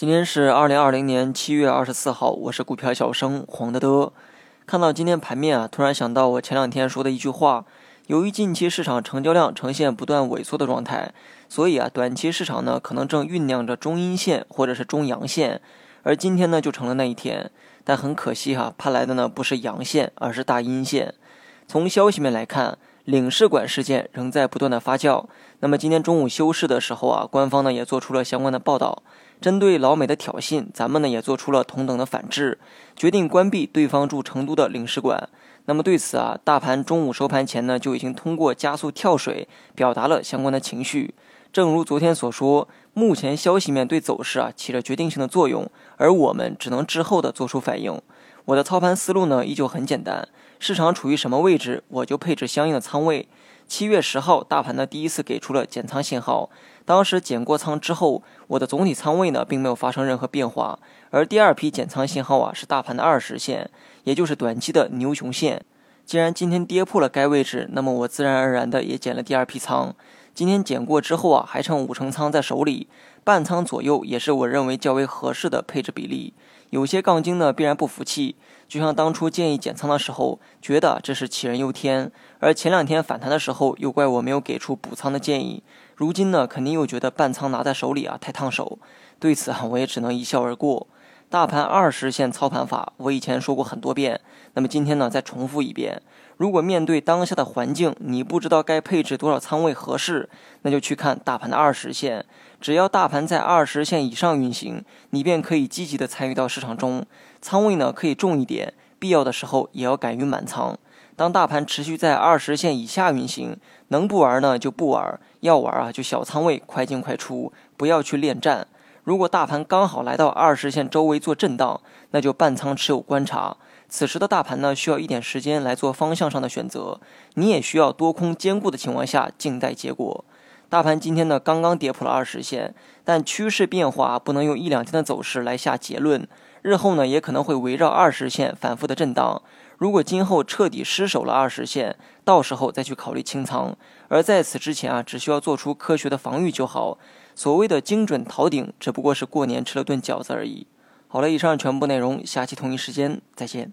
今天是二零二零年七月二十四号，我是股票小生黄德德。看到今天盘面啊，突然想到我前两天说的一句话：由于近期市场成交量呈现不断萎缩的状态，所以啊，短期市场呢可能正酝酿着中阴线或者是中阳线，而今天呢就成了那一天。但很可惜哈，盼来的呢不是阳线，而是大阴线。从消息面来看。领事馆事件仍在不断的发酵。那么今天中午休市的时候啊，官方呢也做出了相关的报道，针对老美的挑衅，咱们呢也做出了同等的反制，决定关闭对方驻成都的领事馆。那么对此啊，大盘中午收盘前呢就已经通过加速跳水表达了相关的情绪。正如昨天所说，目前消息面对走势啊起着决定性的作用，而我们只能滞后的做出反应。我的操盘思路呢依旧很简单。市场处于什么位置，我就配置相应的仓位。七月十号，大盘呢第一次给出了减仓信号，当时减过仓之后，我的总体仓位呢并没有发生任何变化。而第二批减仓信号啊是大盘的二十线，也就是短期的牛熊线。既然今天跌破了该位置，那么我自然而然的也减了第二批仓。今天减过之后啊，还剩五成仓在手里，半仓左右也是我认为较为合适的配置比例。有些杠精呢必然不服气，就像当初建议减仓的时候，觉得这是杞人忧天，而前两天反弹的时候又怪我没有给出补仓的建议，如今呢肯定又觉得半仓拿在手里啊太烫手。对此啊我也只能一笑而过。大盘二十线操盘法，我以前说过很多遍，那么今天呢再重复一遍。如果面对当下的环境，你不知道该配置多少仓位合适，那就去看大盘的二十线。只要大盘在二十线以上运行，你便可以积极的参与到市场中，仓位呢可以重一点，必要的时候也要敢于满仓。当大盘持续在二十线以下运行，能不玩呢就不玩，要玩啊就小仓位快进快出，不要去恋战。如果大盘刚好来到二十线周围做震荡，那就半仓持有观察。此时的大盘呢，需要一点时间来做方向上的选择，你也需要多空兼顾的情况下静待结果。大盘今天呢刚刚跌破了二十线，但趋势变化不能用一两天的走势来下结论，日后呢也可能会围绕二十线反复的震荡。如果今后彻底失守了二十线，到时候再去考虑清仓。而在此之前啊，只需要做出科学的防御就好。所谓的精准逃顶，只不过是过年吃了顿饺子而已。好了，以上全部内容，下期同一时间再见。